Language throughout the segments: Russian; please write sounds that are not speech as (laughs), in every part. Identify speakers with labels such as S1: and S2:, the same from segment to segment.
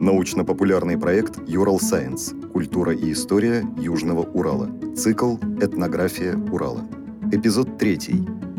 S1: Научно-популярный проект «Юрал Сайенс. Культура и история Южного Урала». Цикл «Этнография Урала». Эпизод 3.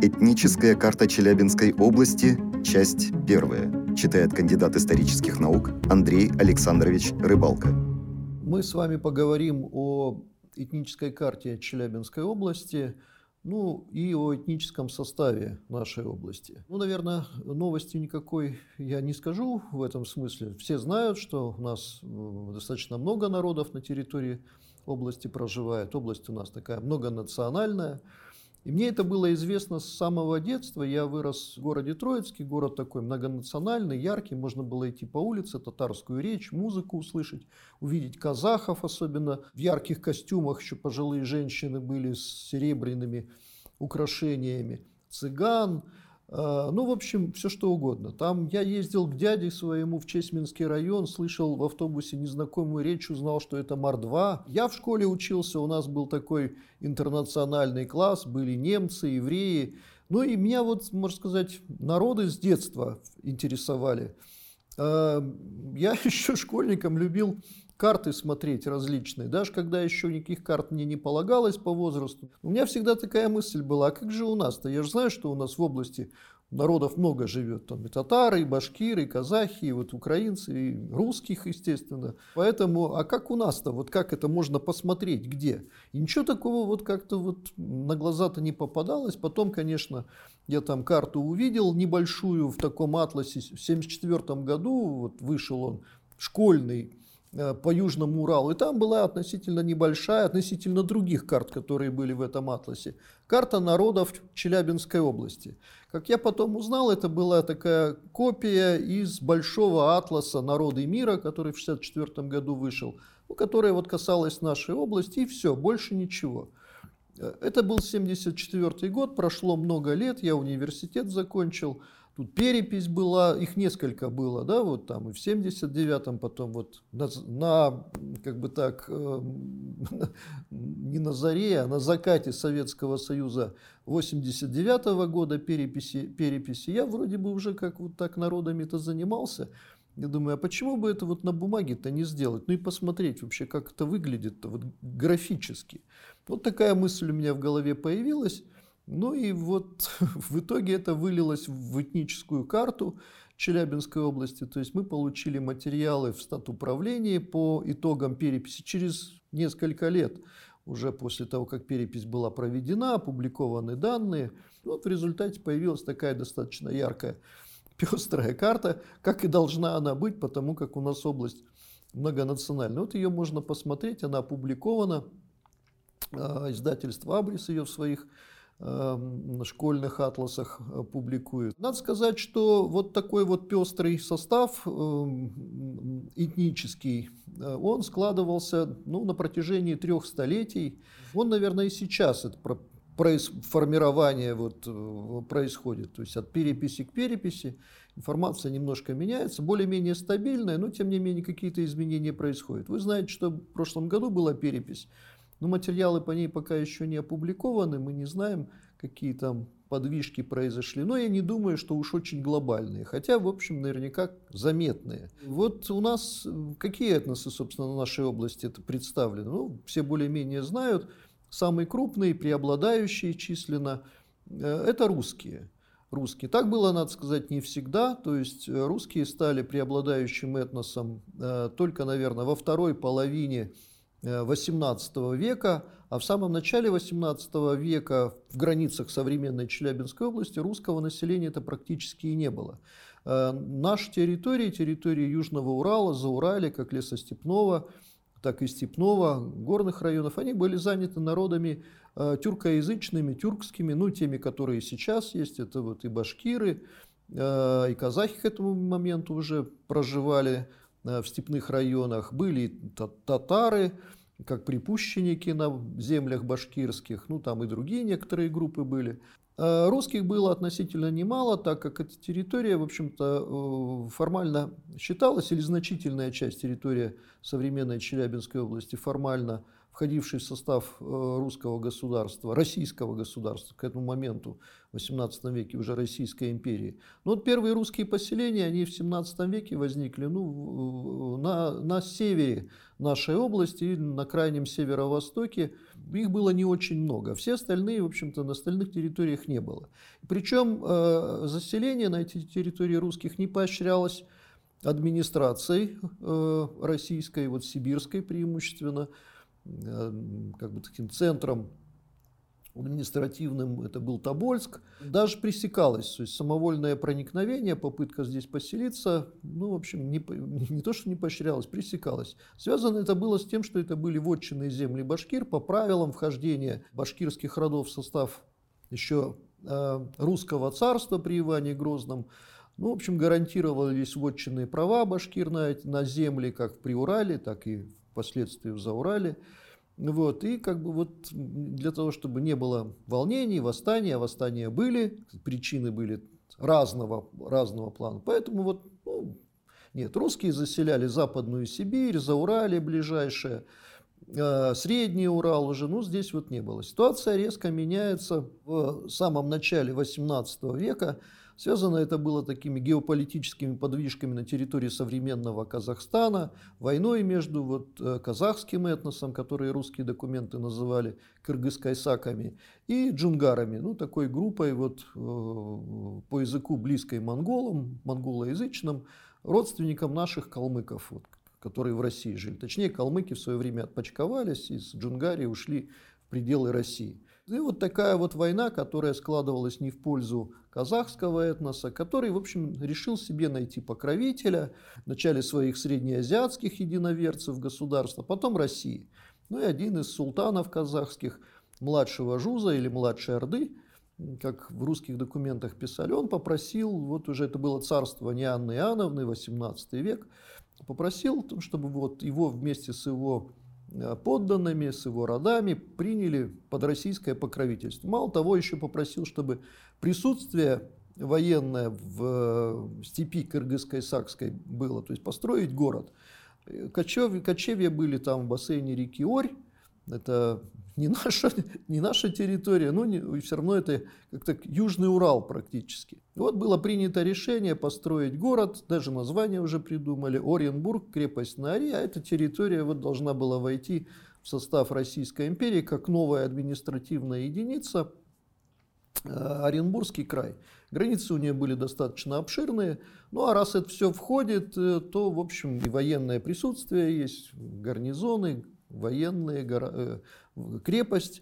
S1: Этническая карта Челябинской области. Часть 1. Читает кандидат исторических наук Андрей Александрович Рыбалка.
S2: Мы с вами поговорим о этнической карте Челябинской области – ну и о этническом составе нашей области. Ну, наверное, новости никакой я не скажу в этом смысле. Все знают, что у нас достаточно много народов на территории области проживает. Область у нас такая многонациональная. И мне это было известно с самого детства. Я вырос в городе Троицкий, город такой многонациональный, яркий. Можно было идти по улице, татарскую речь, музыку услышать, увидеть казахов, особенно в ярких костюмах. Еще пожилые женщины были с серебряными украшениями, цыган, ну, в общем, все что угодно. Там я ездил к дяде своему в Чесминский район, слышал в автобусе незнакомую речь, узнал, что это Мар-2. Я в школе учился, у нас был такой интернациональный класс, были немцы, евреи. Ну и меня вот, можно сказать, народы с детства интересовали. А, я (laughs) еще школьником любил карты смотреть различные, даже когда еще никаких карт мне не полагалось по возрасту. У меня всегда такая мысль была, а как же у нас-то? Я же знаю, что у нас в области народов много живет, там и татары, и башкиры, и казахи, и вот украинцы, и русских, естественно. Поэтому, а как у нас-то, вот как это можно посмотреть, где? И ничего такого вот как-то вот на глаза-то не попадалось. Потом, конечно, я там карту увидел небольшую в таком атласе. В 1974 году вот вышел он, школьный, по Южному Уралу. И там была относительно небольшая, относительно других карт, которые были в этом атласе, карта народов Челябинской области. Как я потом узнал, это была такая копия из большого атласа народы мира, который в 1964 году вышел, ну, которая вот касалась нашей области, и все, больше ничего. Э, это был 1974 год, прошло много лет, я университет закончил, Тут перепись была, их несколько было, да, вот там и в 79-м, потом вот на, на как бы так, э, (laughs) не на заре, а на закате Советского Союза 89 -го года переписи, переписи. Я вроде бы уже как вот так народами-то занимался. Я думаю, а почему бы это вот на бумаге-то не сделать? Ну и посмотреть вообще, как это выглядит-то вот графически. Вот такая мысль у меня в голове появилась. Ну и вот (laughs) в итоге это вылилось в этническую карту Челябинской области. То есть мы получили материалы в статуправлении по итогам переписи через несколько лет. Уже после того, как перепись была проведена, опубликованы данные. Вот в результате появилась такая достаточно яркая (laughs) пестрая карта, как и должна она быть, потому как у нас область многонациональная. Вот ее можно посмотреть, она опубликована. А, издательство «Абрис» ее в своих школьных атласах э, публикуют. Надо сказать, что вот такой вот пестрый состав эм, этнический, э, он складывался ну, на протяжении трех столетий. Он, наверное, и сейчас это формирование вот э, происходит. То есть от переписи к переписи информация немножко меняется, более-менее стабильная, но тем не менее какие-то изменения происходят. Вы знаете, что в прошлом году была перепись но материалы по ней пока еще не опубликованы, мы не знаем, какие там подвижки произошли. Но я не думаю, что уж очень глобальные. Хотя, в общем, наверняка заметные. Вот у нас какие этносы, собственно, в нашей области это представлены? Ну, все более-менее знают. Самые крупные, преобладающие численно, э, это русские. Русские. Так было, надо сказать, не всегда. То есть э, русские стали преобладающим этносом э, только, наверное, во второй половине XVIII века, а в самом начале XVIII века в границах современной Челябинской области русского населения это практически и не было. Э, наши территории, территории Южного Урала, Заурали, как лесостепного, так и степного, горных районов, они были заняты народами э, тюркоязычными, тюркскими, ну, теми, которые сейчас есть, это вот и башкиры, э, и казахи к этому моменту уже проживали, Э, в степных районах, были татары, как припущенники на землях башкирских, ну там и другие некоторые группы были. Э, русских было относительно немало, так как эта территория, в общем-то, э, формально считалась, или значительная часть территории современной Челябинской области формально входивший в состав э, русского государства, российского государства к этому моменту, в XVIII веке уже Российской империи. Но вот первые русские поселения, они в XVII веке возникли ну, на, на севере нашей области на крайнем северо-востоке. Их было не очень много. Все остальные, в общем-то, на остальных территориях не было. Причем э, заселение на эти территории русских не поощрялось администрацией э, российской, вот сибирской преимущественно, как бы таким центром административным это был Тобольск, даже пресекалось, то есть самовольное проникновение, попытка здесь поселиться, ну, в общем, не, (laughs) не то, что не поощрялось, пресекалось. Связано это было с тем, что это были вотчинные земли башкир по правилам вхождения башкирских родов в состав еще э, русского царства при Иване Грозном. Ну, в общем, гарантировались вотчинные права башкир на, на земли, как в Приурале, так и впоследствии в Заурале. Вот, и как бы вот для того, чтобы не было волнений, восстания, восстания были, причины были разного, разного плана. Поэтому вот, ну, нет, русские заселяли Западную Сибирь, Заурале ближайшее, Средний Урал уже, ну, здесь вот не было. Ситуация резко меняется в самом начале XVIII века, Связано это было такими геополитическими подвижками на территории современного Казахстана, войной между вот э, казахским этносом, которые русские документы называли кыргыз-кайсаками, и джунгарами, ну такой группой вот э, по языку близкой монголам, монголоязычным, родственникам наших калмыков, вот, которые в России жили. Точнее, калмыки в свое время отпочковались, из Джунгарии ушли в пределы России. И вот такая вот война, которая складывалась не в пользу казахского этноса, который, в общем, решил себе найти покровителя, вначале своих среднеазиатских единоверцев государства, потом России. Ну и один из султанов казахских, младшего Жуза или младшей Орды, как в русских документах писали, он попросил, вот уже это было царствование Анны Иоанновны, 18 век, попросил, чтобы вот его вместе с его Э, подданными, с его родами приняли под российское покровительство. Мало того, еще попросил, чтобы присутствие военное в э, степи кыргызской-сакской было, то есть построить город. Э, кочев, кочевья были там в бассейне реки Орь, это не (laughs) наша, не наша территория, но не, все равно это как-то Южный Урал практически. Вот было принято решение построить город, даже название уже придумали, Оренбург, крепость на Ари, а эта территория вот должна была войти в состав Российской империи как новая административная единица, э, Оренбургский край. Границы у нее были достаточно обширные. Ну а раз это все входит, э, то, в общем, и военное присутствие есть, гарнизоны, военные, э, крепость.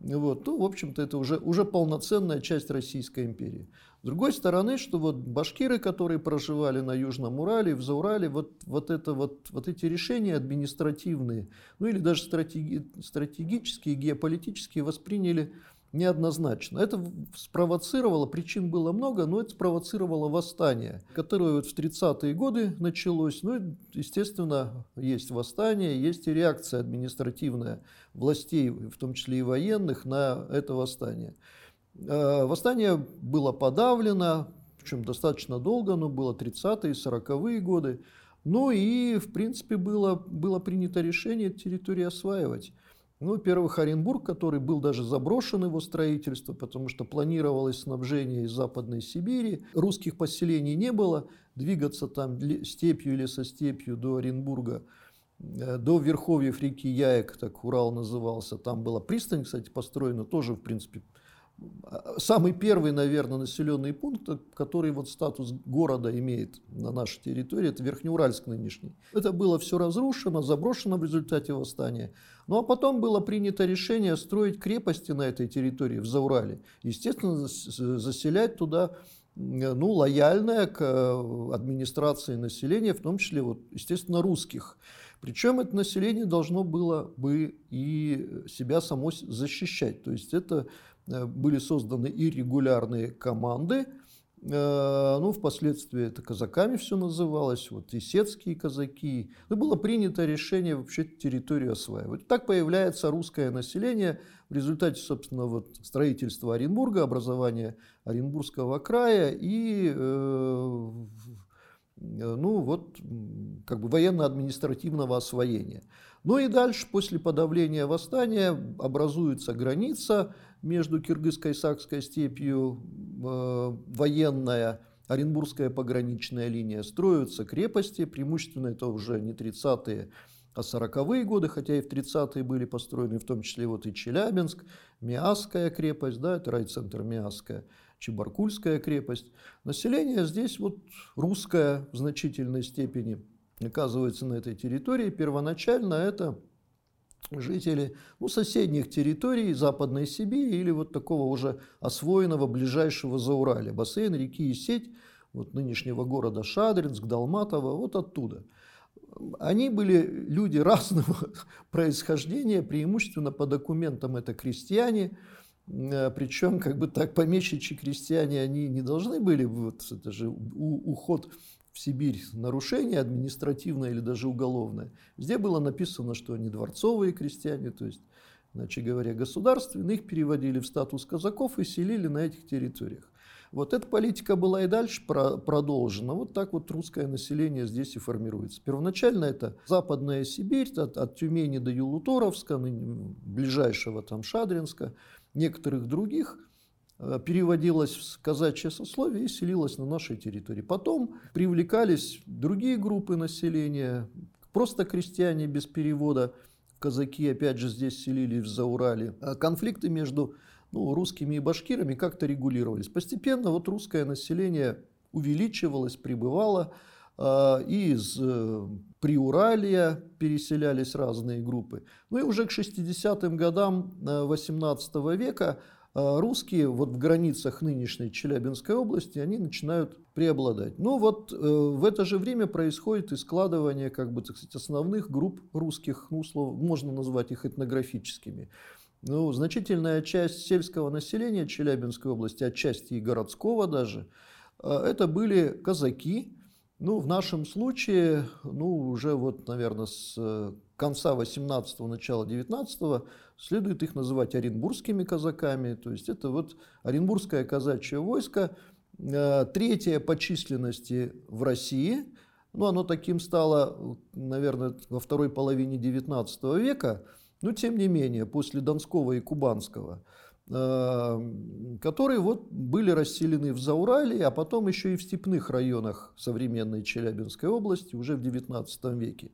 S2: Вот, то, в общем-то, это уже, уже полноценная часть Российской империи. С другой стороны, что вот башкиры, которые проживали на Южном Урале, в Заурале, вот, вот, это, вот, вот эти решения административные, ну или даже стратеги, стратегические, геополитические восприняли неоднозначно. Это спровоцировало, причин было много, но это спровоцировало восстание, которое вот в 30-е годы началось. Ну, естественно, есть восстание, есть и реакция административная властей, в том числе и военных, на это восстание. А, восстание было подавлено, причем достаточно долго, оно было 30-е, 40-е годы. Ну и, в принципе, было, было принято решение территорию осваивать. Ну, во-первых, Оренбург, который был даже заброшен его строительство, потому что планировалось снабжение из Западной Сибири. Русских поселений не было. Двигаться там степью или со степью до Оренбурга, э, до верховьев реки Яек, так Урал назывался. Там была пристань, кстати, построена тоже, в принципе, самый первый, наверное, населенный пункт, который вот статус города имеет на нашей территории, это Верхнеуральск нынешний. Это было все разрушено, заброшено в результате восстания. Ну а потом было принято решение строить крепости на этой территории, в Заурале. Естественно, заселять туда ну, лояльное к э, администрации населения, в том числе, вот, естественно, русских. Причем это население должно было бы и себя само защищать. То есть это были созданы и регулярные команды, э, ну, впоследствии это казаками все называлось, вот исетские казаки. Ну, было принято решение вообще территорию осваивать. Так появляется русское население в результате, собственно, вот строительства Оренбурга, образования Оренбургского края и э, ну вот, как бы военно-административного освоения. Ну и дальше, после подавления восстания, образуется граница между Киргизско-Исакской степью, э, военная, Оренбургская пограничная линия, строятся крепости, преимущественно это уже не 30-е, а 40-е годы, хотя и в 30-е были построены, в том числе вот и Челябинск, Миасская крепость, да, это райцентр Миасская, Чебаркульская крепость. Население здесь вот русское в значительной степени оказывается на этой территории. Первоначально это жители ну, соседних территорий Западной Сибири или вот такого уже освоенного ближайшего Зауралья. Бассейн реки Исеть, вот нынешнего города Шадринск, Далматово, вот оттуда. Они были люди (laughs) разного происхождения, преимущественно по документам это крестьяне, э, причем как бы так помещичьи крестьяне, они не должны были, вот это же уход в Сибирь нарушение административное или даже уголовное. Везде было написано, что они дворцовые крестьяне, то есть, иначе говоря, государственные, их переводили в статус казаков и селили на этих территориях. Вот эта политика была и дальше продолжена. Вот так вот русское население здесь и формируется. Первоначально это Западная Сибирь, от, от Тюмени до Юлуторовска, ближайшего там Шадринска, некоторых других – Э, переводилась в казачье сословие и селилась на нашей территории. Потом привлекались другие группы населения, просто крестьяне без перевода, казаки опять же здесь селились в Заурале. А конфликты между ну, русскими и башкирами как-то регулировались. Постепенно вот русское население увеличивалось, прибывало, э, и из э, Приуралия переселялись разные группы. Ну и уже к 60-м годам 18 века а русские вот в границах нынешней Челябинской области, они начинают преобладать. Но вот э, в это же время происходит и складывание, как бы, так сказать, основных групп русских, ну, услов, можно назвать их этнографическими. Ну, значительная часть сельского населения Челябинской области, отчасти и городского даже, э, это были казаки, ну, в нашем случае, ну, уже вот, наверное, с э, конца 18-го, начала 19-го следует их называть оренбургскими казаками. То есть это вот оренбургское казачье войско, э, третье по численности в России. Ну, оно таким стало, наверное, во второй половине 19 века, но тем не менее, после Донского и Кубанского – Эм, которые вот были расселены в Заурале, а потом еще и в степных районах современной Челябинской области уже в XIX веке.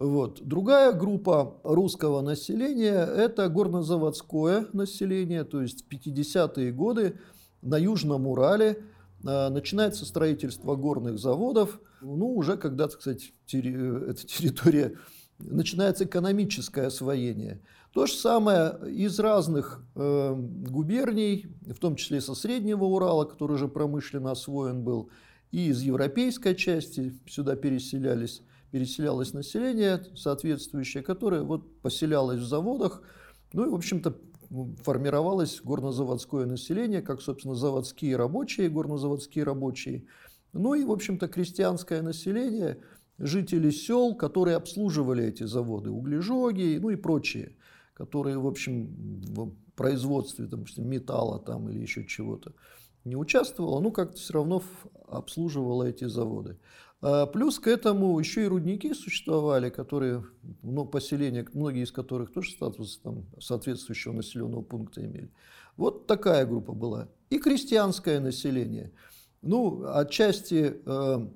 S2: Вот. Другая группа русского населения – это горнозаводское население, то есть в 50-е годы на Южном Урале э, начинается строительство горных заводов, ну, уже когда, так сказать, эта территория начинается экономическое освоение – то же самое из разных э, губерний, в том числе со Среднего Урала, который уже промышленно освоен был, и из европейской части сюда переселялись, переселялось население соответствующее, которое вот поселялось в заводах, ну и, в общем-то, формировалось горнозаводское население, как, собственно, заводские рабочие, горнозаводские рабочие, ну и, в общем-то, крестьянское население, жители сел, которые обслуживали эти заводы, углежоги, ну и прочие которые, в общем, в производстве, допустим, металла там или еще чего-то не участвовала, ну как-то все равно обслуживала эти заводы. А плюс к этому еще и рудники существовали, которые, ну, поселения, многие из которых тоже статус там, соответствующего населенного пункта имели. Вот такая группа была. И крестьянское население. Ну, отчасти э,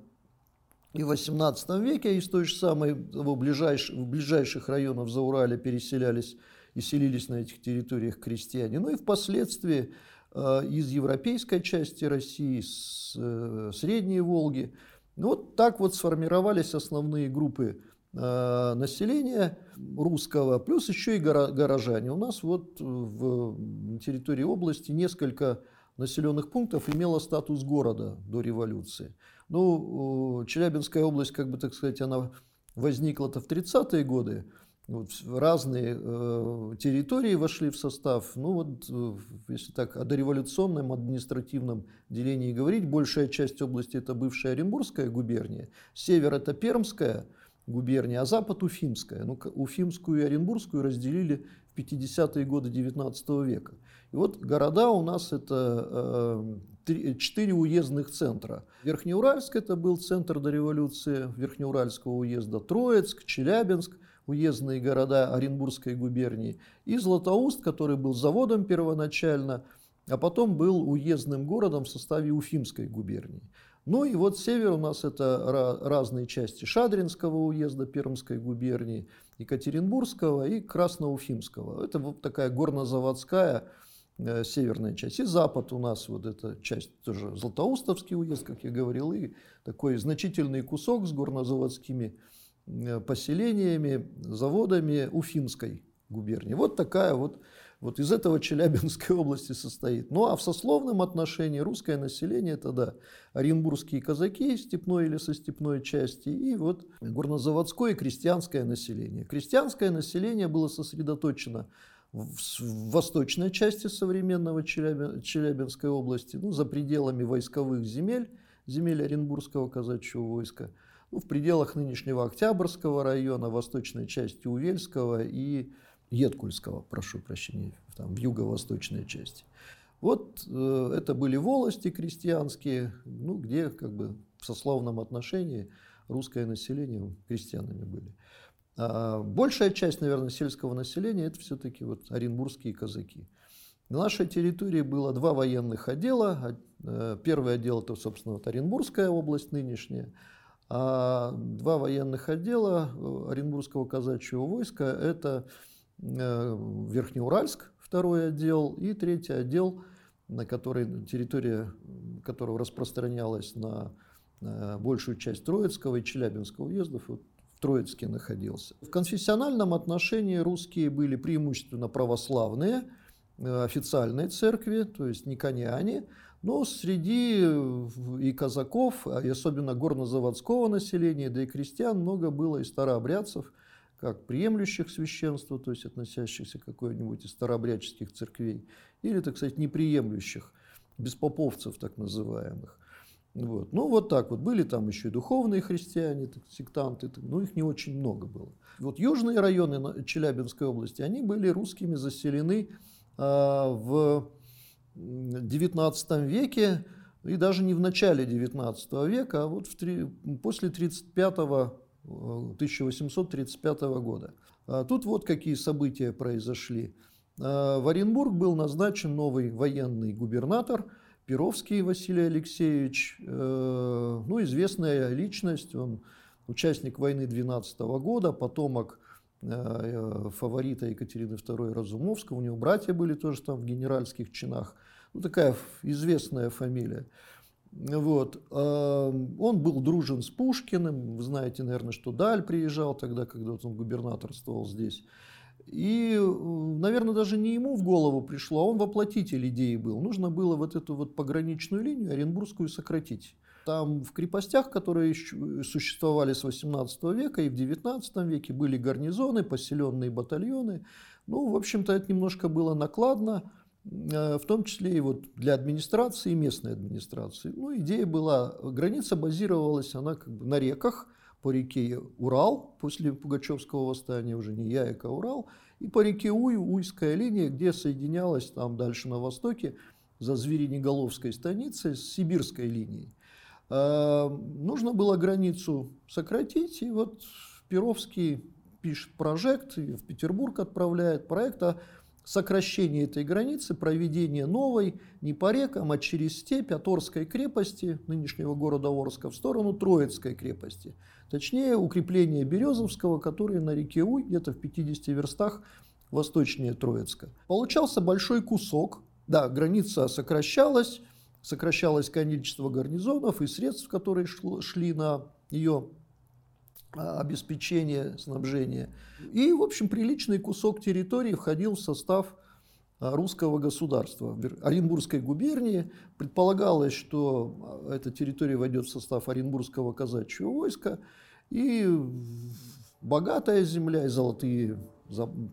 S2: и в XVIII веке из той же самой того ближайш, ближайших районов за Урале переселялись и селились на этих территориях крестьяне. Ну и впоследствии э, из европейской части России, с э, Средней Волги. Ну, вот так вот сформировались основные группы э, населения русского, плюс еще и горожане. У нас вот в территории области несколько населенных пунктов имело статус города до революции. Ну, Челябинская область, как бы так сказать, она возникла-то в 30-е годы, вот разные э, территории вошли в состав. Ну вот, э, если так о дореволюционном административном делении говорить, большая часть области это бывшая Оренбургская губерния, север это Пермская губерния, а запад Уфимская. Ну, Уфимскую и Оренбургскую разделили в 50-е годы 19 века. И вот города у нас это э, четыре уездных центра. Верхнеуральск это был центр до революции Верхнеуральского уезда, Троицк, Челябинск, уездные города Оренбургской губернии, и Златоуст, который был заводом первоначально, а потом был уездным городом в составе Уфимской губернии. Ну и вот север у нас это разные части Шадринского уезда Пермской губернии, Екатеринбургского и Красноуфимского. Это вот такая горнозаводская э, северная часть. И запад у нас вот эта часть тоже Златоустовский уезд, как я говорил, и такой значительный кусок с горнозаводскими поселениями, заводами Уфимской губернии. Вот такая вот вот из этого Челябинской (laughs) области состоит. Ну а в сословном отношении русское население это да, оренбургские казаки степной или со степной части и вот горнозаводское и крестьянское население. Крестьянское население было сосредоточено в, восточной части современного Челябинской области, ну, за пределами войсковых земель, земель Оренбургского казачьего войска, ну, в пределах нынешнего Октябрьского района, восточной части Увельского и Едкульского, прошу прощения, там, в юго-восточной части. Вот э, это были волости крестьянские, ну, где как бы в сословном отношении русское население крестьянами были. А большая часть, наверное, сельского населения это все-таки вот оренбургские казаки. На нашей территории было два военных отдела. Э, первый отдел это, собственно, вот Оренбургская область нынешняя, а два военных отдела э, Оренбургского казачьего войска это Э, Верхнеуральск, второй отдел, и третий отдел, на который территория которого распространялась на большую часть Троицкого и Челябинского уездов, вот в Троицке находился. В конфессиональном отношении русские были преимущественно православные, э, официальной церкви, то есть никоняне, но среди и казаков, и особенно горнозаводского населения, да и крестьян много было и старообрядцев – как приемлющих священство, то есть относящихся к какой-нибудь из старообрядческих церквей, или, так сказать, неприемлющих, беспоповцев так называемых. Вот. Ну, вот так вот. Были там еще и духовные христиане, так, сектанты, но их не очень много было. Вот южные районы Челябинской области, они были русскими заселены а, в XIX веке, и даже не в начале XIX века, а вот в три, после 1935 1835 года. А тут вот какие события произошли. А, в Оренбург был назначен новый военный губернатор Перовский Василий Алексеевич, э, ну, известная личность, он участник войны 12 года, потомок э, фаворита Екатерины II Разумовского, у него братья были тоже там в генеральских чинах, ну, такая известная фамилия. Вот. Он был дружен с Пушкиным. Вы знаете, наверное, что Даль приезжал тогда, когда он губернаторствовал здесь. И, наверное, даже не ему в голову пришло, а он воплотитель идеи был. Нужно было вот эту вот пограничную линию Оренбургскую сократить. Там в крепостях, которые существовали с 18 века и в 19 веке, были гарнизоны, поселенные батальоны. Ну, в общем-то, это немножко было накладно. Э, в том числе и вот для администрации, и местной администрации. Ну, идея была, граница базировалась, она как бы на реках, по реке Урал, после Пугачевского восстания уже не Яек, а Урал, и по реке Уй, Уйская линия, где соединялась там дальше на востоке за Зверинеголовской станицей с Сибирской линией. Э, нужно было границу сократить, и вот Перовский пишет прожект, в Петербург отправляет проект о сокращение этой границы, проведение новой не по рекам, а через степь от Орской крепости, нынешнего города Орска, в сторону Троицкой крепости. Точнее, укрепление Березовского, которое на реке Уй, где-то в 50 верстах восточнее Троицка. Получался большой кусок, да, граница сокращалась, сокращалось количество гарнизонов и средств, которые шли на ее а, обеспечения, снабжения. И, в общем, приличный кусок территории входил в состав а, русского государства. Оренбургской губернии предполагалось, что а, эта территория войдет в состав Оренбургского казачьего войска, и богатая земля, и золотые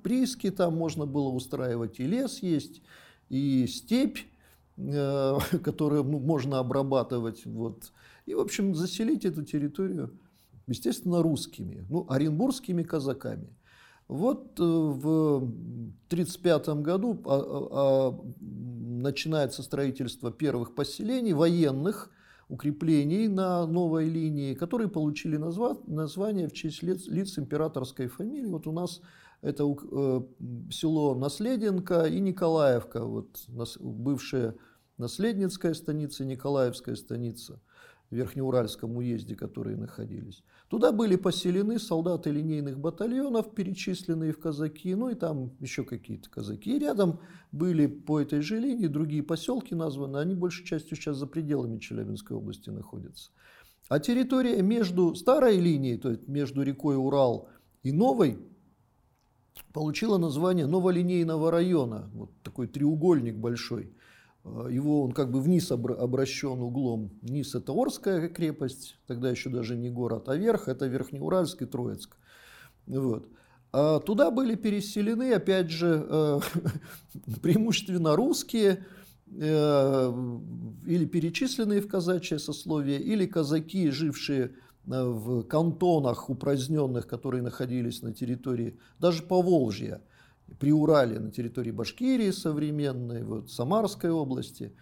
S2: прииски там можно было устраивать, и лес есть, и степь, э, (laughs) которую можно обрабатывать. Вот. И, в общем, заселить эту территорию естественно, русскими, ну, оренбургскими казаками. Вот э, в 1935 году а, а, а, начинается строительство первых поселений военных, укреплений на новой линии, которые получили назва название в честь лиц императорской фамилии. Вот у нас это э, село Наследенко и Николаевка, вот, бывшая Наследницкая станица, Николаевская станица в Верхнеуральском уезде, которые находились. Туда были поселены солдаты линейных батальонов, перечисленные в казаки, ну и там еще какие-то казаки. И рядом были по этой же линии другие поселки названы, они большей частью сейчас за пределами Челябинской области находятся. А территория между старой линией, то есть между рекой Урал и новой, получила название новолинейного района. Вот такой треугольник большой. Э, его он как бы вниз обращен углом. Вниз это Орская крепость, тогда еще даже не город, а верх это Верхнеуральск и Троицк. Вот. А туда были переселены, опять же, э, (laughs) преимущественно русские, э, или перечисленные в казачье сословие, или казаки, жившие в кантонах упраздненных, которые находились на территории даже Поволжья, при Урале, на территории Башкирии современной, вот, Самарской области.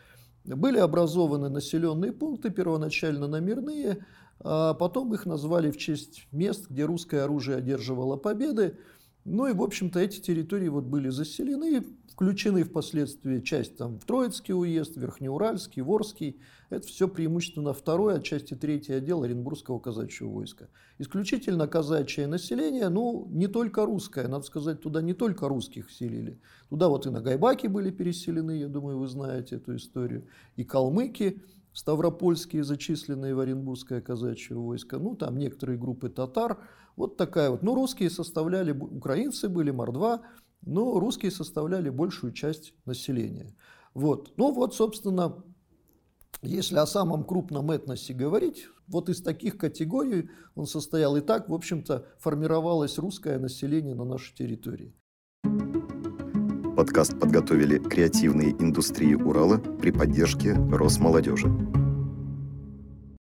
S2: Были образованы населенные пункты, первоначально номерные, а потом их назвали в честь мест, где русское оружие одерживало победы. Ну и, в общем-то, эти территории вот были заселены, включены впоследствии часть там в Троицкий уезд, Верхнеуральский, Ворский. Это все преимущественно второй, отчасти третий отдел Оренбургского казачьего войска. Исключительно казачье население, ну, не только русское, надо сказать, туда не только русских селили. Туда вот и нагайбаки были переселены, я думаю, вы знаете эту историю, и калмыки, ставропольские, зачисленные в Оренбургское казачье войско, ну, там некоторые группы татар, вот такая вот. Ну, русские составляли, украинцы были, мордва, но русские составляли большую часть населения. Вот. Ну, вот, собственно, если о самом крупном этносе говорить, вот из таких категорий он состоял. И так, в общем-то, формировалось русское население на нашей территории.
S1: Подкаст подготовили креативные индустрии Урала при поддержке Росмолодежи.